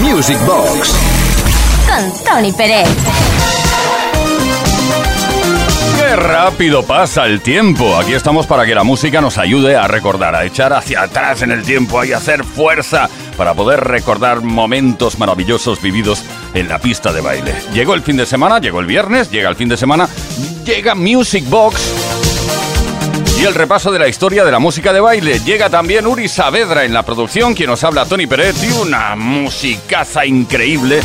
Music Box. Con Tony Pérez. Qué rápido pasa el tiempo. Aquí estamos para que la música nos ayude a recordar, a echar hacia atrás en el tiempo y hacer fuerza para poder recordar momentos maravillosos vividos en la pista de baile. Llegó el fin de semana, llegó el viernes, llega el fin de semana, llega Music Box. Y el repaso de la historia de la música de baile. Llega también Uri Saavedra en la producción, quien nos habla Tony Pérez y una musicaza increíble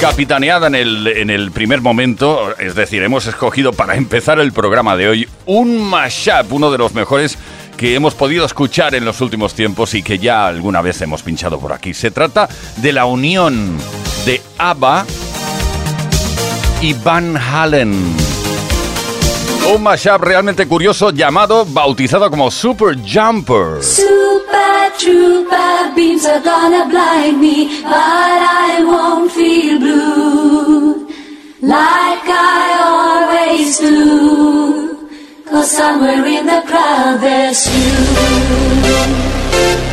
capitaneada en el, en el primer momento, es decir, hemos escogido para empezar el programa de hoy un mashup, uno de los mejores que hemos podido escuchar en los últimos tiempos y que ya alguna vez hemos pinchado por aquí. Se trata de la unión de ABBA y Van Halen. Un mashup realmente curioso llamado, bautizado como Super Jumper. Super trooper beams are gonna blind me, but I won't feel blue like I always do. Cause somewhere in the crowd there's you.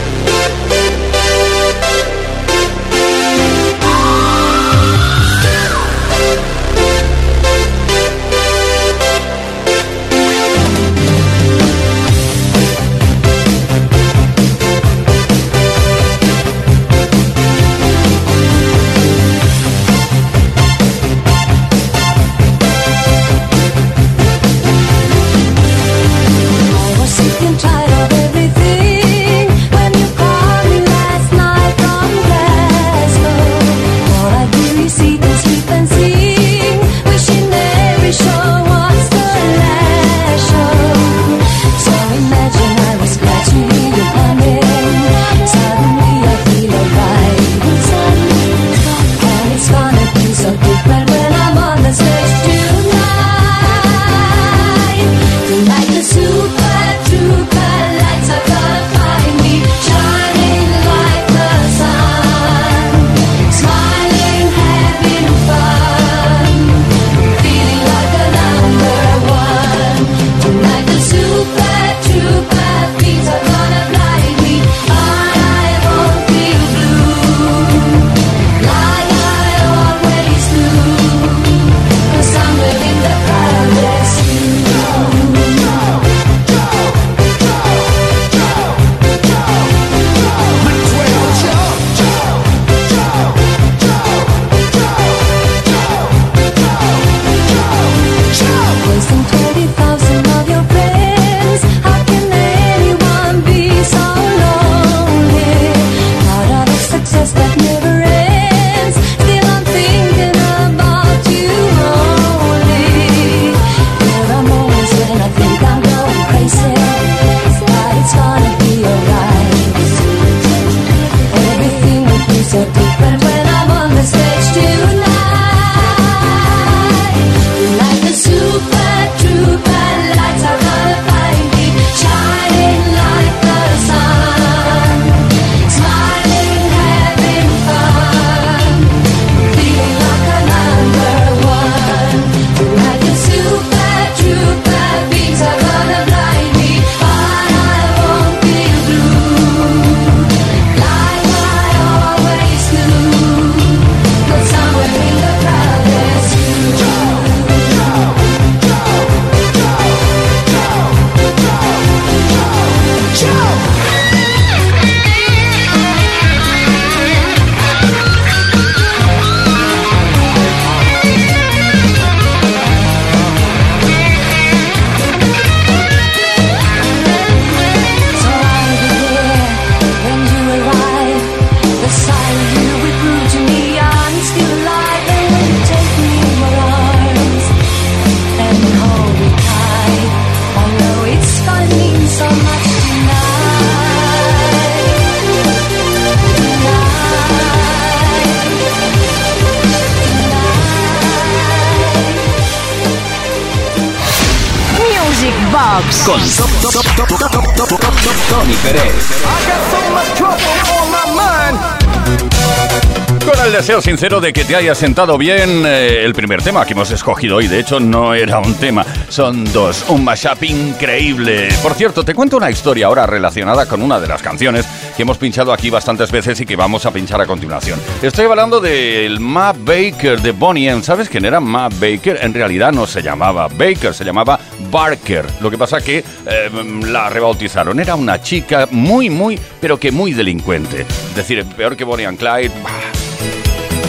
Deseo sincero de que te haya sentado bien eh, el primer tema que hemos escogido hoy. De hecho, no era un tema, son dos. Un mashup increíble. Por cierto, te cuento una historia ahora relacionada con una de las canciones que hemos pinchado aquí bastantes veces y que vamos a pinchar a continuación. Estoy hablando del Ma Baker de Bonnie M. ¿Sabes quién era Ma Baker? En realidad no se llamaba Baker, se llamaba Barker. Lo que pasa que eh, la rebautizaron. Era una chica muy, muy, pero que muy delincuente. Es decir, peor que Bonnie and Clyde.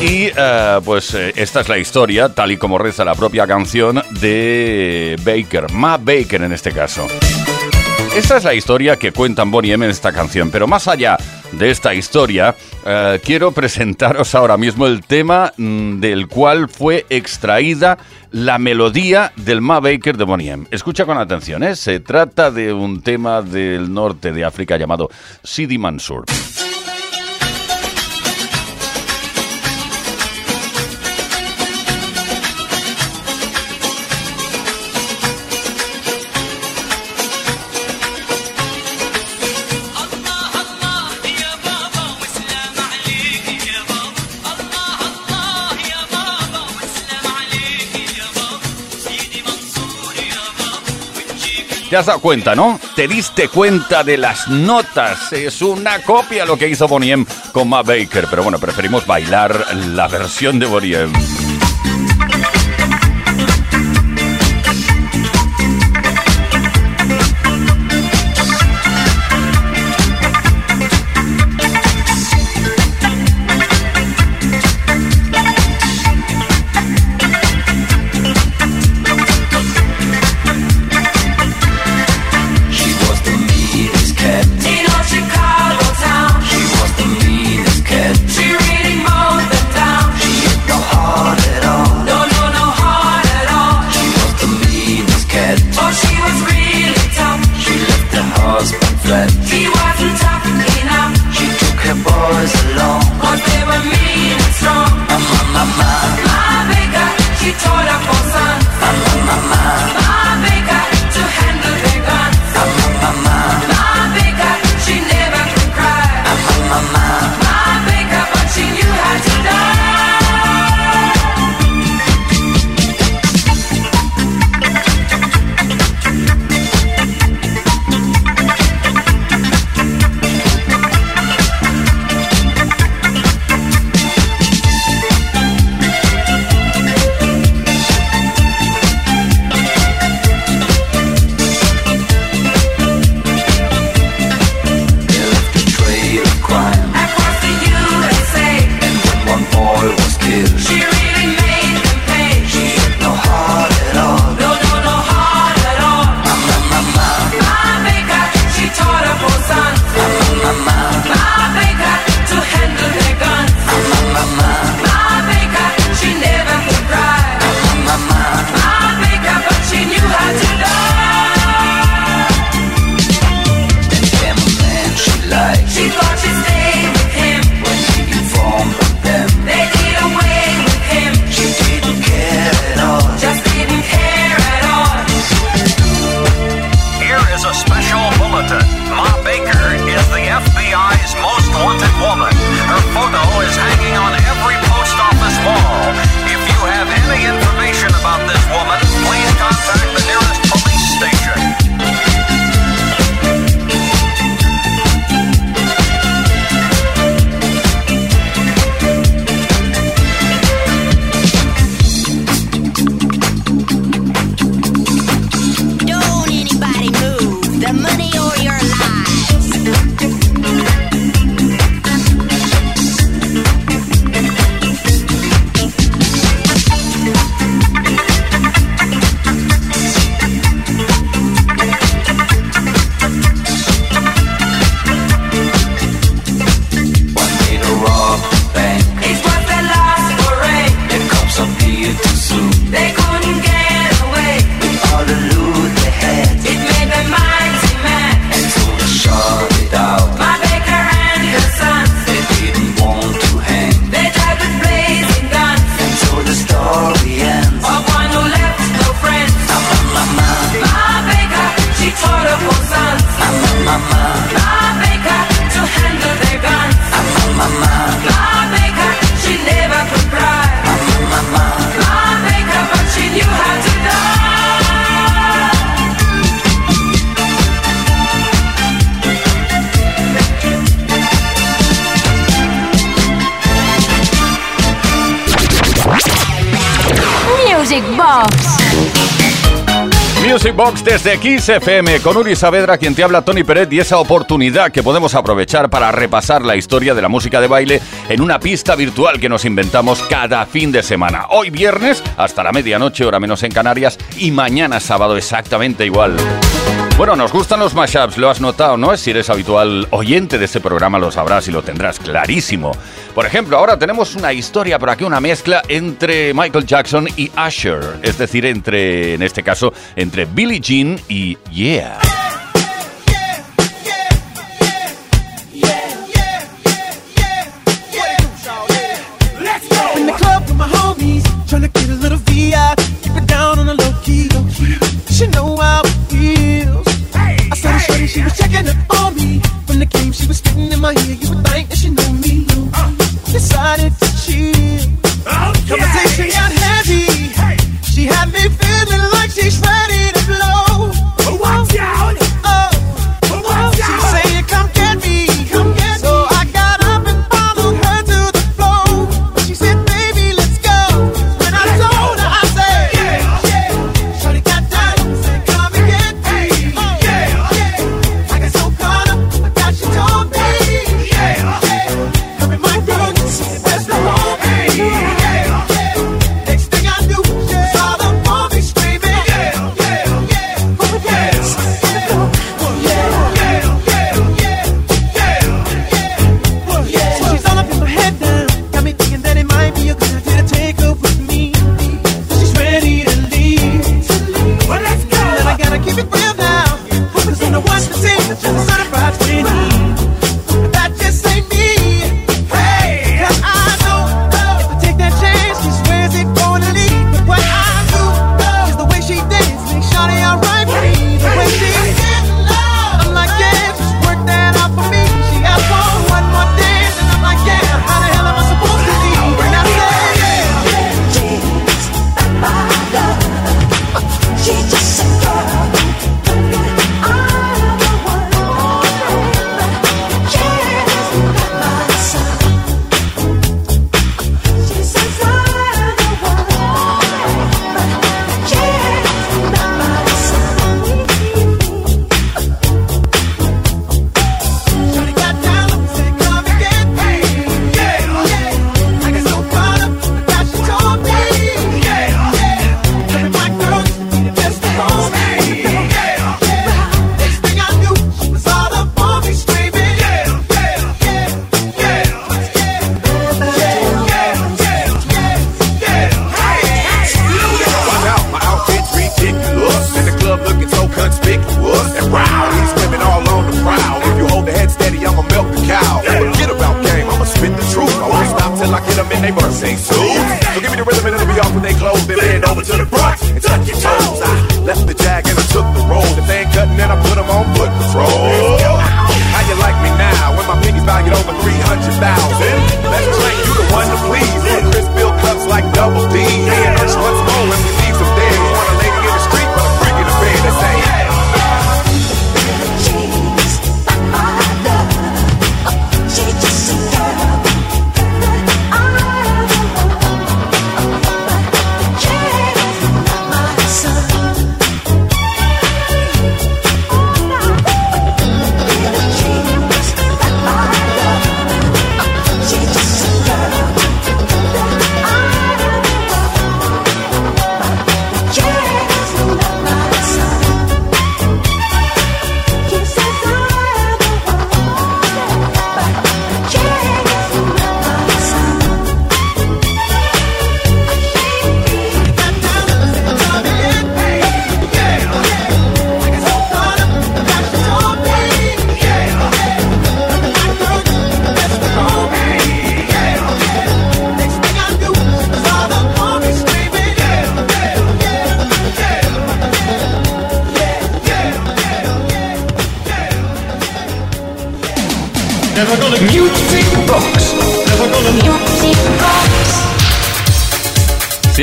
Y eh, pues eh, esta es la historia, tal y como reza la propia canción de Baker, Ma Baker en este caso. Esta es la historia que cuentan Bonnie M en esta canción, pero más allá de esta historia, eh, quiero presentaros ahora mismo el tema mm, del cual fue extraída la melodía del Ma Baker de Bonnie M. Escucha con atención, ¿eh? se trata de un tema del norte de África llamado Sidi Mansour. Te has dado cuenta, ¿no? Te diste cuenta de las notas. Es una copia lo que hizo Bonnie M con Ma Baker. Pero bueno, preferimos bailar la versión de Bonnie was they were mean and strong. My, my. My she tore up her sun. My, my, my, my. de Kiss FM con Uri Saavedra, quien te habla Tony Peret y esa oportunidad que podemos aprovechar para repasar la historia de la música de baile en una pista virtual que nos inventamos cada fin de semana. Hoy viernes hasta la medianoche, hora menos en Canarias, y mañana sábado exactamente igual. Bueno, nos gustan los mashups, lo has notado, ¿no? Si eres habitual oyente de este programa lo sabrás y lo tendrás clarísimo. Por ejemplo, ahora tenemos una historia por aquí, una mezcla entre Michael Jackson y Usher, es decir, entre, en este caso, entre Billie Jean y Yeah.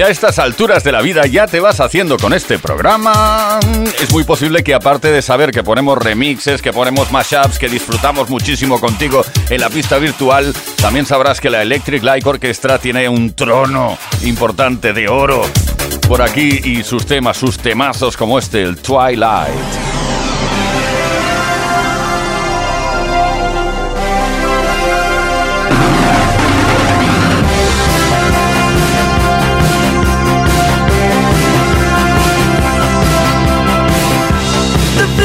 a estas alturas de la vida ya te vas haciendo con este programa, es muy posible que aparte de saber que ponemos remixes, que ponemos mashups, que disfrutamos muchísimo contigo en la pista virtual, también sabrás que la Electric Light Orchestra tiene un trono importante de oro por aquí y sus temas, sus temazos como este, el Twilight.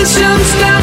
the sun.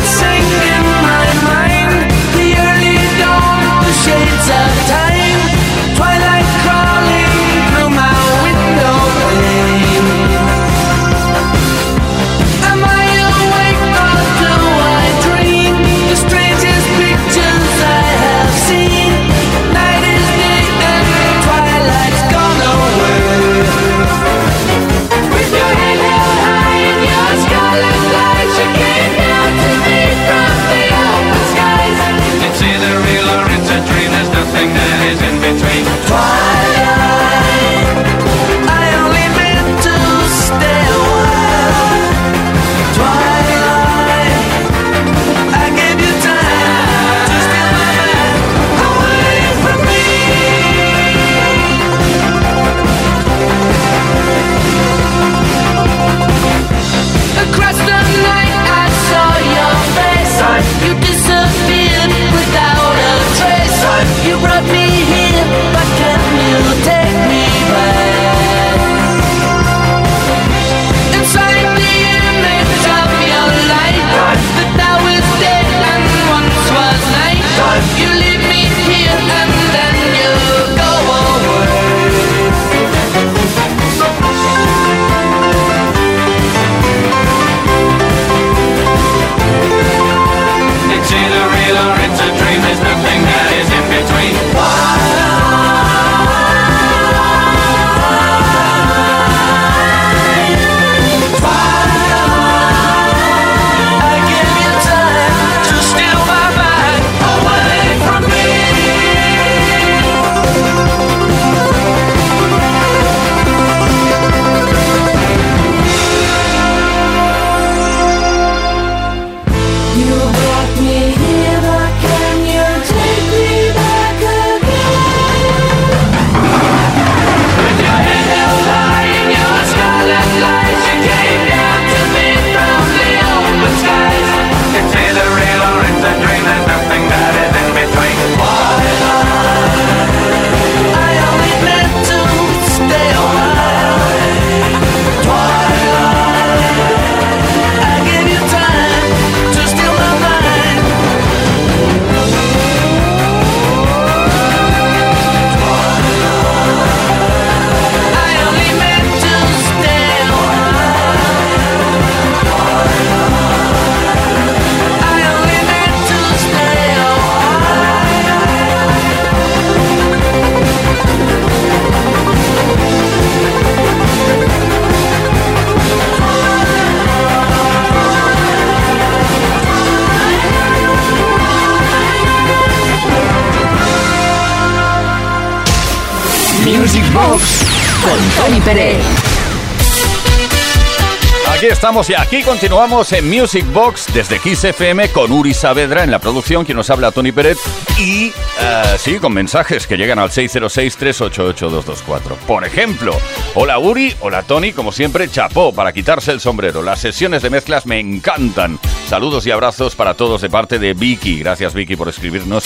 Y aquí continuamos en Music Box desde Kiss FM con Uri Saavedra en la producción, quien nos habla Tony Pérez y eh, sí, con mensajes que llegan al 606-388-224. Por ejemplo, hola Uri, hola Tony, como siempre, chapó para quitarse el sombrero. Las sesiones de mezclas me encantan. Saludos y abrazos para todos de parte de Vicky. Gracias Vicky por escribirnos.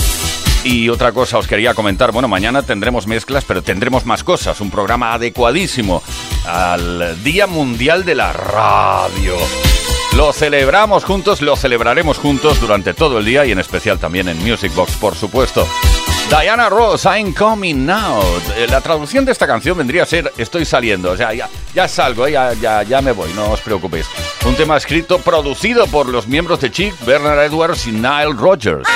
Y otra cosa os quería comentar, bueno, mañana tendremos mezclas, pero tendremos más cosas, un programa adecuadísimo al Día Mundial de la Radio. Lo celebramos juntos, lo celebraremos juntos durante todo el día y en especial también en Music Box, por supuesto. Diana Ross, I'm coming now. Eh, La traducción de esta canción vendría a ser Estoy saliendo, o sea, ya, ya salgo, eh, ya, ya, ya me voy, no os preocupéis. Un tema escrito, producido por los miembros de Chic, Bernard Edwards y Nile Rodgers.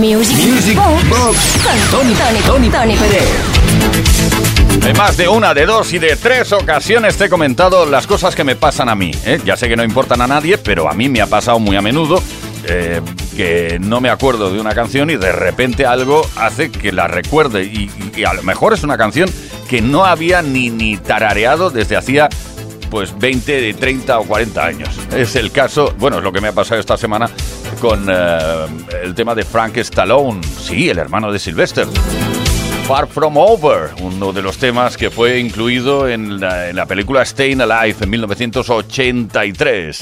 Music, Music Box con Tony, Tony, Tony, Tony Pérez. De más de una, de dos y de tres ocasiones te he comentado las cosas que me pasan a mí. ¿eh? Ya sé que no importan a nadie, pero a mí me ha pasado muy a menudo eh, que no me acuerdo de una canción y de repente algo hace que la recuerde. Y, y a lo mejor es una canción que no había ni, ni tarareado desde hacía pues 20, 30 o 40 años. Es el caso, bueno, es lo que me ha pasado esta semana con eh, el tema de Frank Stallone, sí, el hermano de Sylvester. Far From Over, uno de los temas que fue incluido en la, la película Staying Alive en 1983.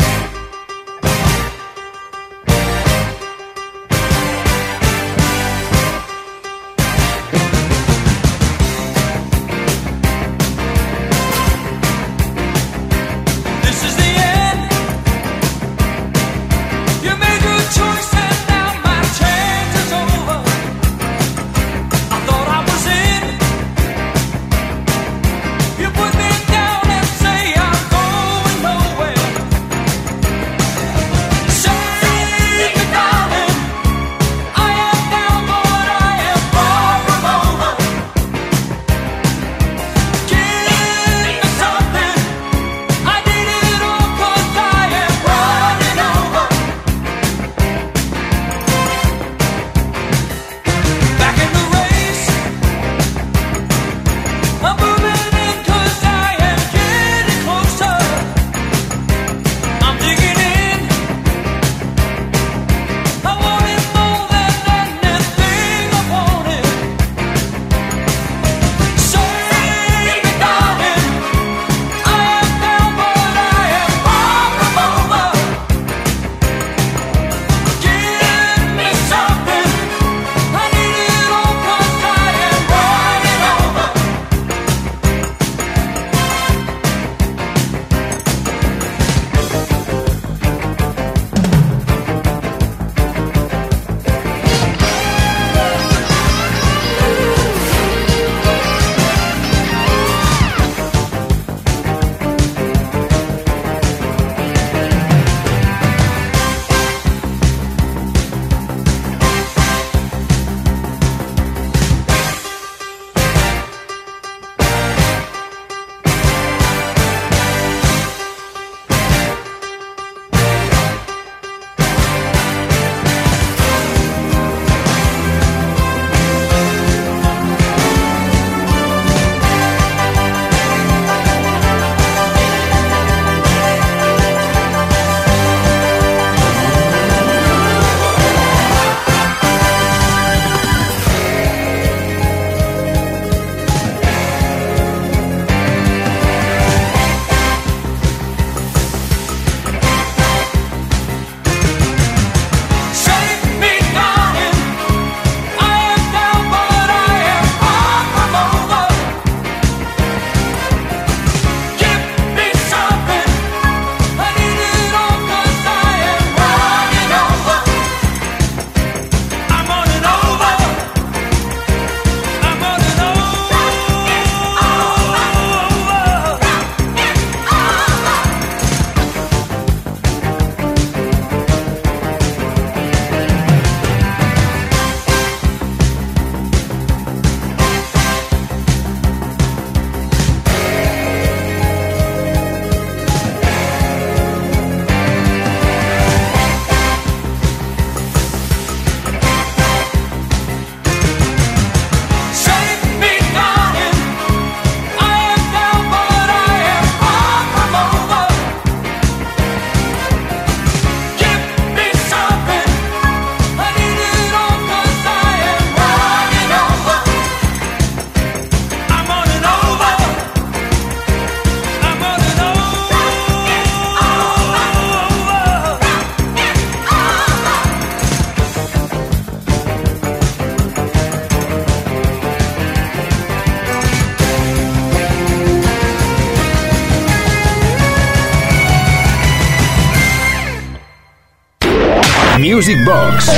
Music Box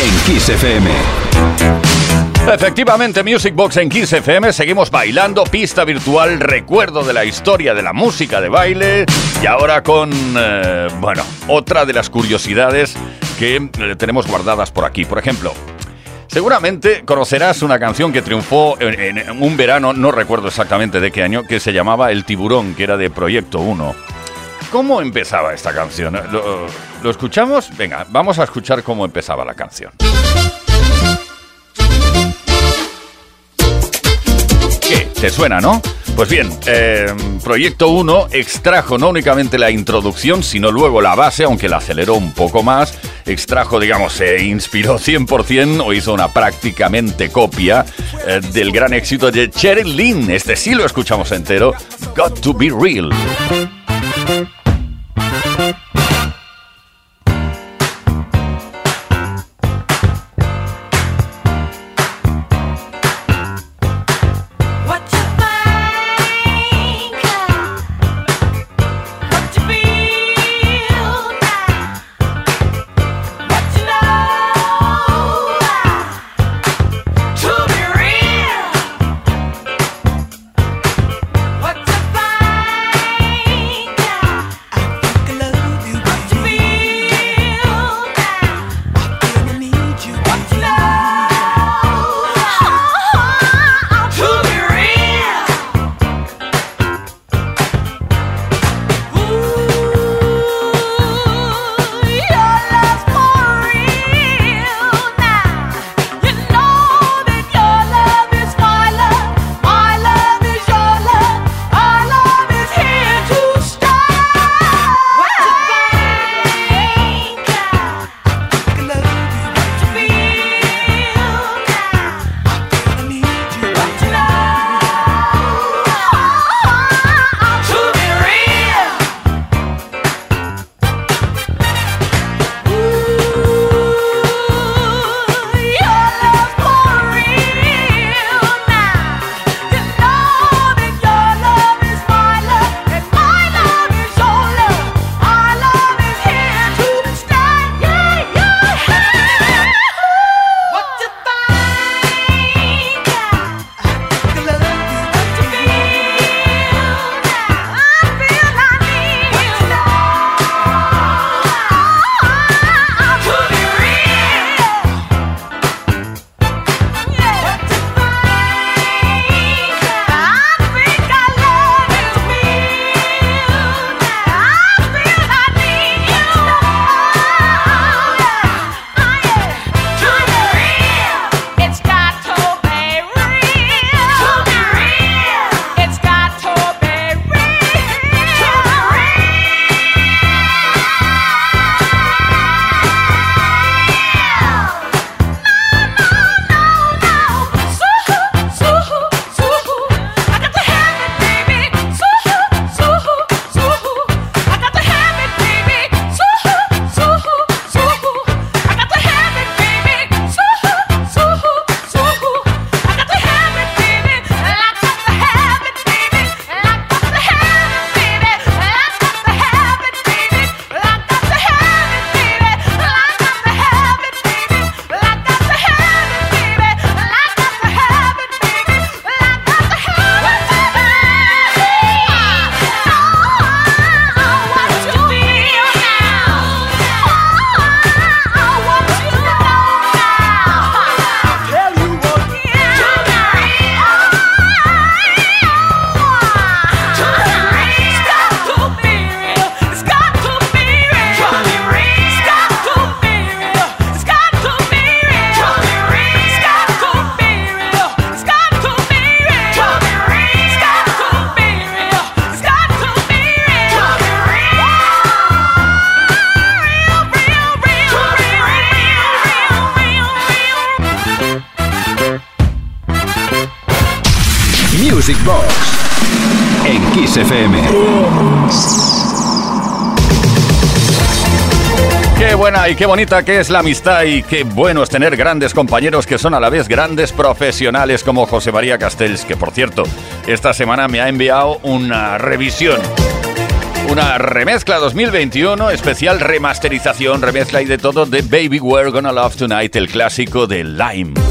en Kiss FM. Efectivamente, Music Box en Kiss FM, seguimos bailando, pista virtual, recuerdo de la historia de la música de baile y ahora con, eh, bueno, otra de las curiosidades que eh, tenemos guardadas por aquí. Por ejemplo, seguramente conocerás una canción que triunfó en, en un verano, no recuerdo exactamente de qué año, que se llamaba El Tiburón, que era de Proyecto 1. ¿Cómo empezaba esta canción? ¿Lo, lo escuchamos? Venga, vamos a escuchar cómo empezaba la canción. ¿Qué? ¿Te suena, no? Pues bien, eh, Proyecto 1 extrajo no únicamente la introducción, sino luego la base, aunque la aceleró un poco más. Extrajo, digamos, se inspiró 100% o hizo una prácticamente copia eh, del gran éxito de Cheryl Lynn. Este sí lo escuchamos entero. Got to be real. Buena y qué bonita que es la amistad y qué bueno es tener grandes compañeros que son a la vez grandes profesionales como José María Castells, que por cierto, esta semana me ha enviado una revisión Una remezcla 2021, especial remasterización, remezcla y de todo de Baby We're Gonna Love Tonight, el clásico de Lime.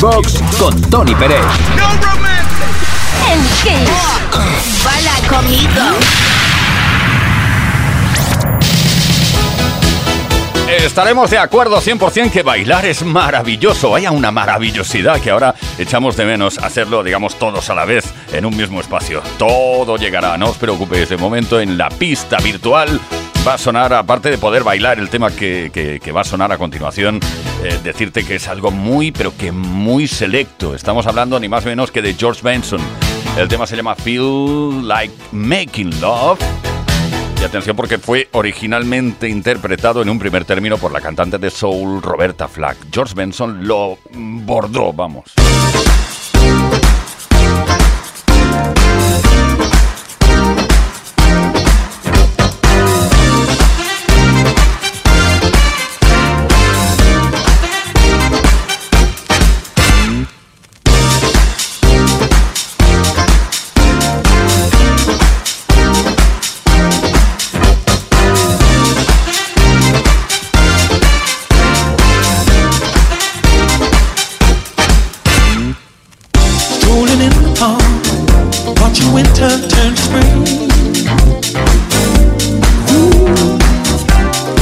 Box con Tony Pérez. Kiss. Baila conmigo. Estaremos de acuerdo 100% que bailar es maravilloso. Haya una maravillosidad que ahora echamos de menos hacerlo, digamos, todos a la vez en un mismo espacio. Todo llegará, no os preocupéis. De momento en la pista virtual va a sonar, aparte de poder bailar el tema que, que- va a sonar a continuación, eh, decirte que es algo muy, pero que muy selecto. Estamos hablando ni más menos que de George Benson. El tema se llama Feel Like Making Love. Y atención porque fue originalmente interpretado en un primer término por la cantante de soul Roberta Flack. George Benson lo bordó, vamos.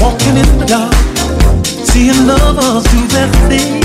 Walking in the dark, seeing lovers do their thing.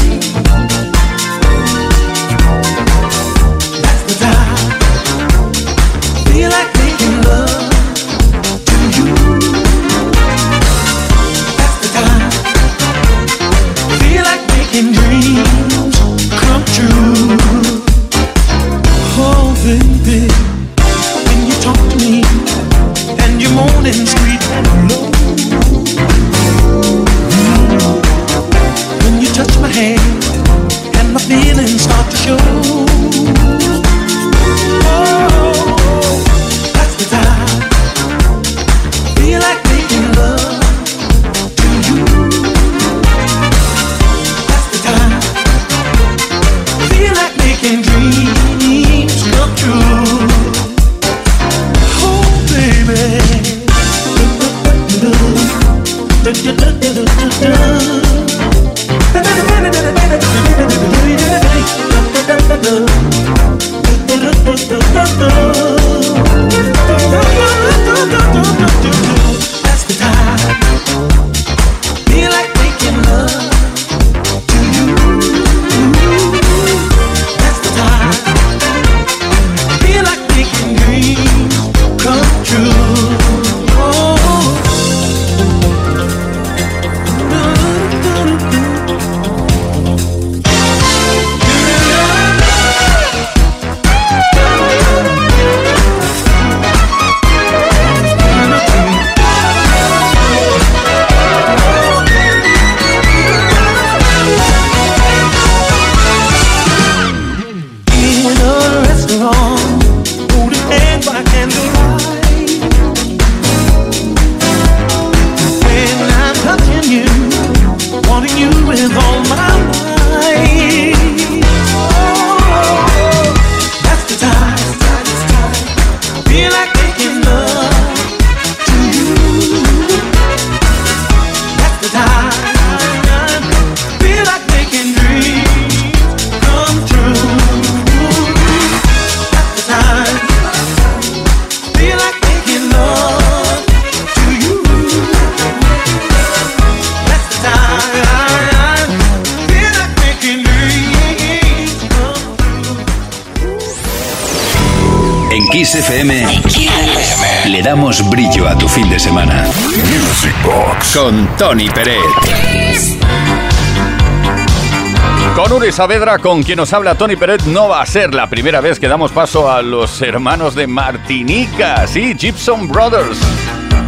Tony Peret. Con Uri Saavedra, con quien nos habla Tony Peret, no va a ser la primera vez que damos paso a los hermanos de Martinica, sí, Gibson Brothers.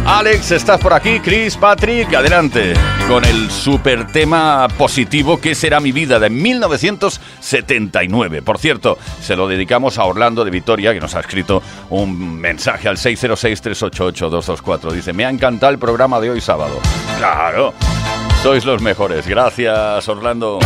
Alex, estás por aquí, Chris, Patrick, adelante, con el super tema positivo que será mi vida de 1979. Por cierto, se lo dedicamos a Orlando de Vitoria, que nos ha escrito un mensaje al 606-388-224. Dice, me ha encantado el programa de hoy sábado. Claro, sois los mejores. Gracias, Orlando.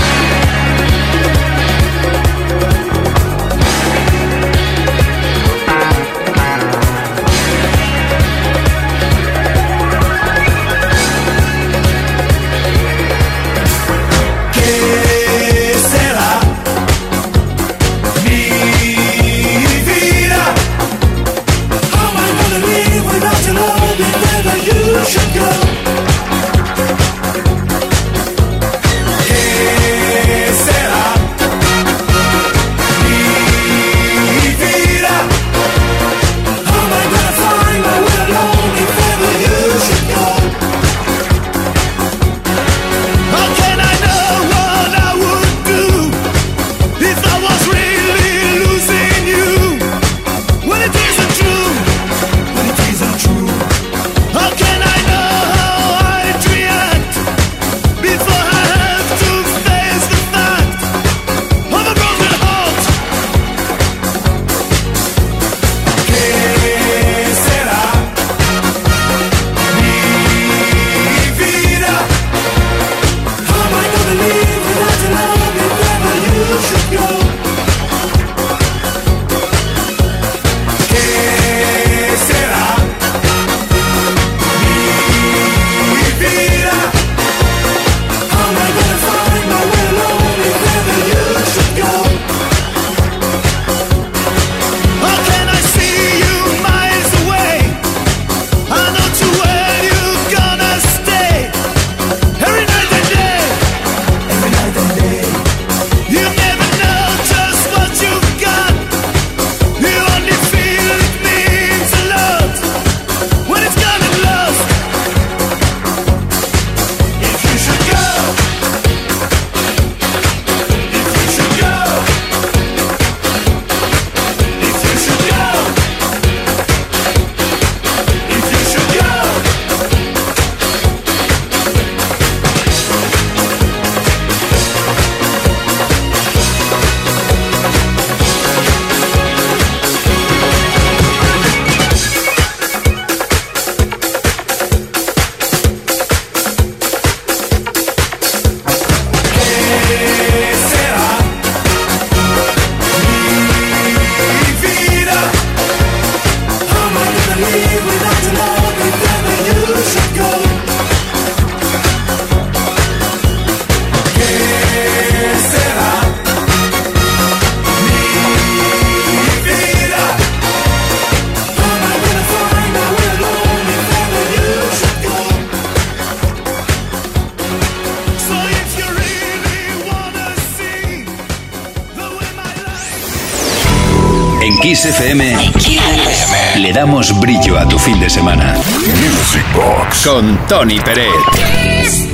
Tony Pérez.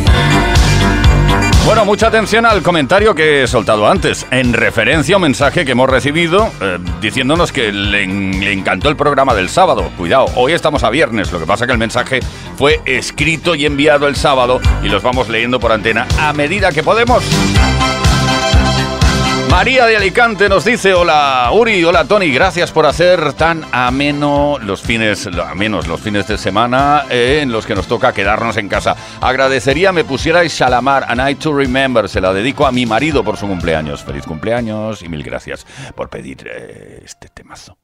Bueno, mucha atención al comentario que he soltado antes, en referencia a un mensaje que hemos recibido eh, diciéndonos que le, le, encantó el programa del sábado. Cuidado, hoy estamos a viernes, lo que pasa que el mensaje fue escrito y enviado el sábado y los vamos leyendo por antena a medida que podemos. María de Alicante nos dice, hola Uri, hola Tony, gracias por hacer tan ameno los fines, a menos los fines de semana eh, en los que nos toca quedarnos en casa. Agradecería me pusierais Shalamar, A Night to Remember, se la dedico a mi marido por su cumpleaños. Feliz cumpleaños y mil gracias por pedir eh, este temazo.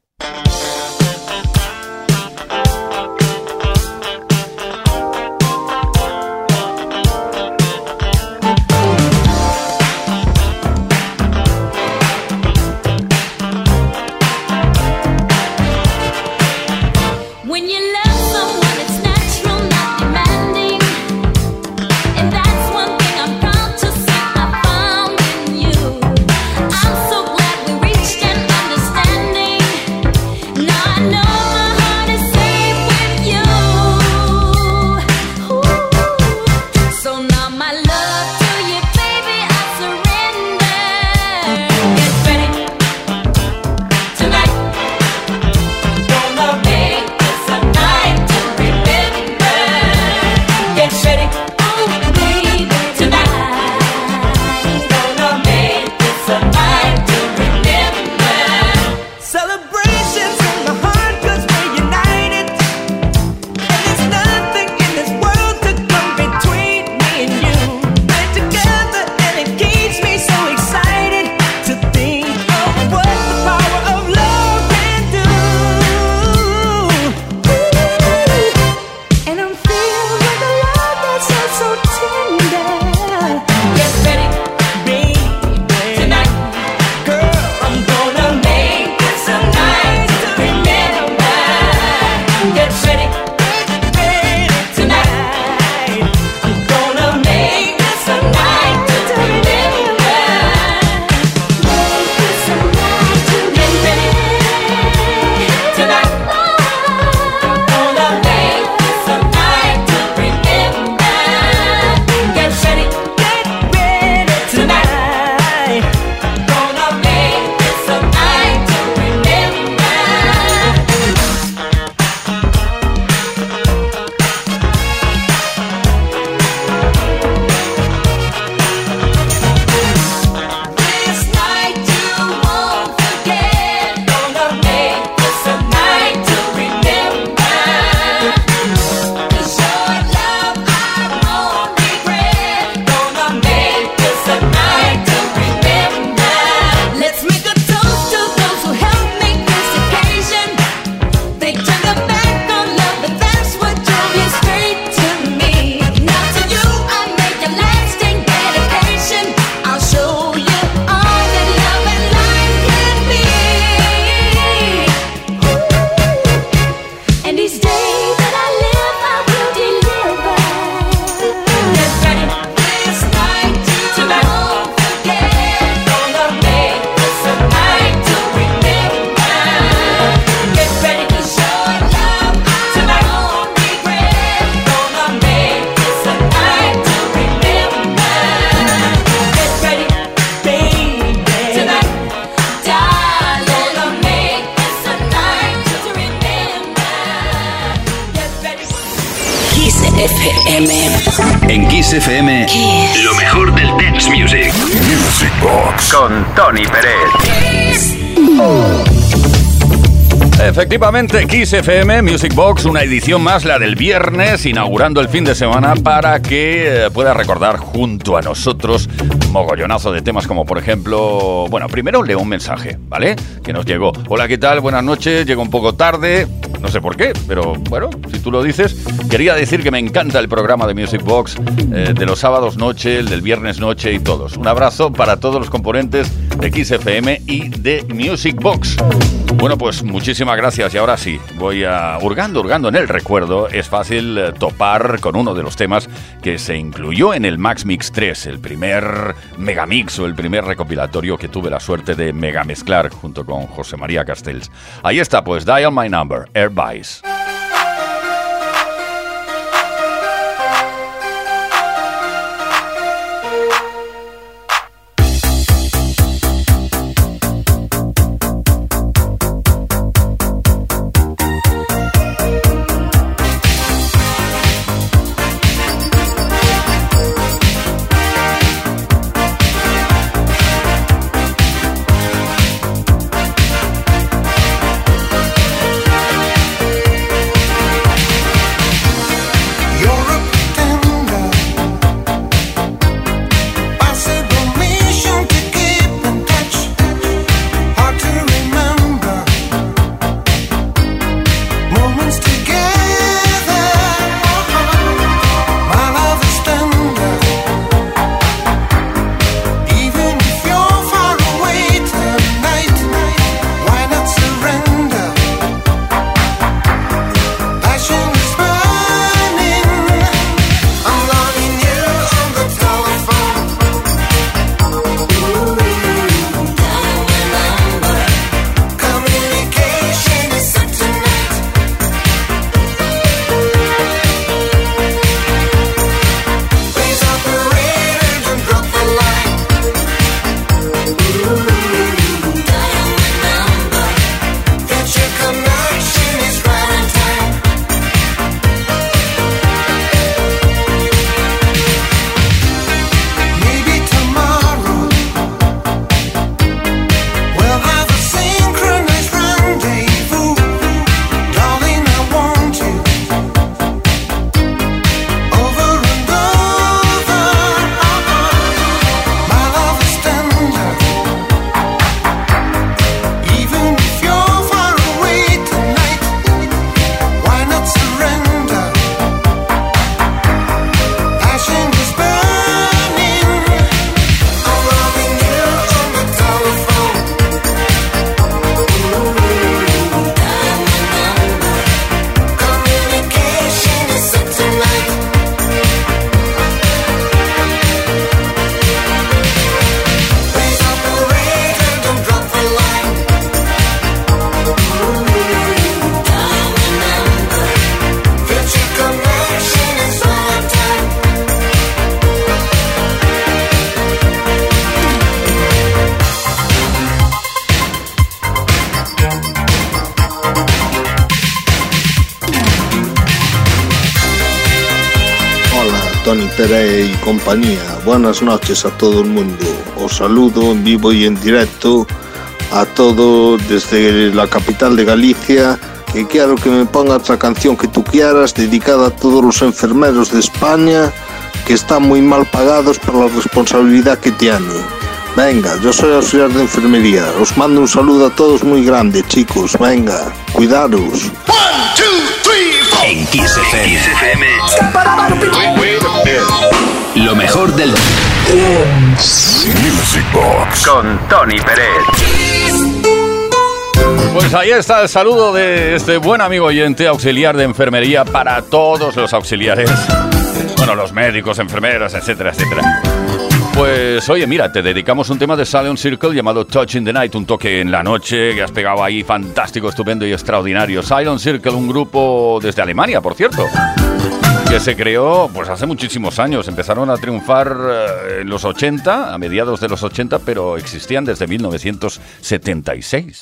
Con Tony Pérez. Efectivamente, Kiss FM Music Box, una edición más, la del viernes, inaugurando el fin de semana para que eh, pueda recordar junto a nosotros mogollonazo de temas como por ejemplo, bueno, primero leo un mensaje, ¿vale? Que nos llegó. Hola, ¿qué tal? Buenas noches, llego un poco tarde, no sé por qué, pero bueno, si tú lo dices, quería decir que me encanta el programa de Music Box eh, de los sábados noche, el del viernes noche y todos. Un abrazo para todos los componentes de XFM y de Music Box. Bueno, pues muchísimas gracias y ahora sí, voy a hurgando, hurgando en el recuerdo. Es fácil eh, topar con uno de los temas que se incluyó en el Max Mix 3, el primer megamix o el primer recopilatorio que tuve la suerte de megamezclar junto con José María Castells. Ahí está, pues Dial My Number, Air Tony Y compañía. Buenas noches a todo el mundo. Os saludo en vivo y en directo a todos desde la capital de Galicia. Que quiero que me pongas la canción que tú quieras, dedicada a todos los enfermeros de España que están muy mal pagados por la responsabilidad que tienen. Venga, yo soy auxiliar de enfermería. Os mando un saludo a todos muy grande, chicos. Venga, cuidaros. En Kiss FM. Lo mejor del Music Box con Tony Pérez. Pues ahí está el saludo de este buen amigo oyente, auxiliar de enfermería para todos los auxiliares. Bueno, los médicos, enfermeras, etcétera, etcétera. Pues oye, mira, te dedicamos un tema de Silent Circle llamado Touch in the Night, un toque en la noche que has pegado ahí fantástico, estupendo y extraordinario. Silent Circle, un grupo desde Alemania, por cierto, que se creó pues hace muchísimos años. Empezaron a triunfar eh, en los 80, a mediados de los 80, pero existían desde 1976.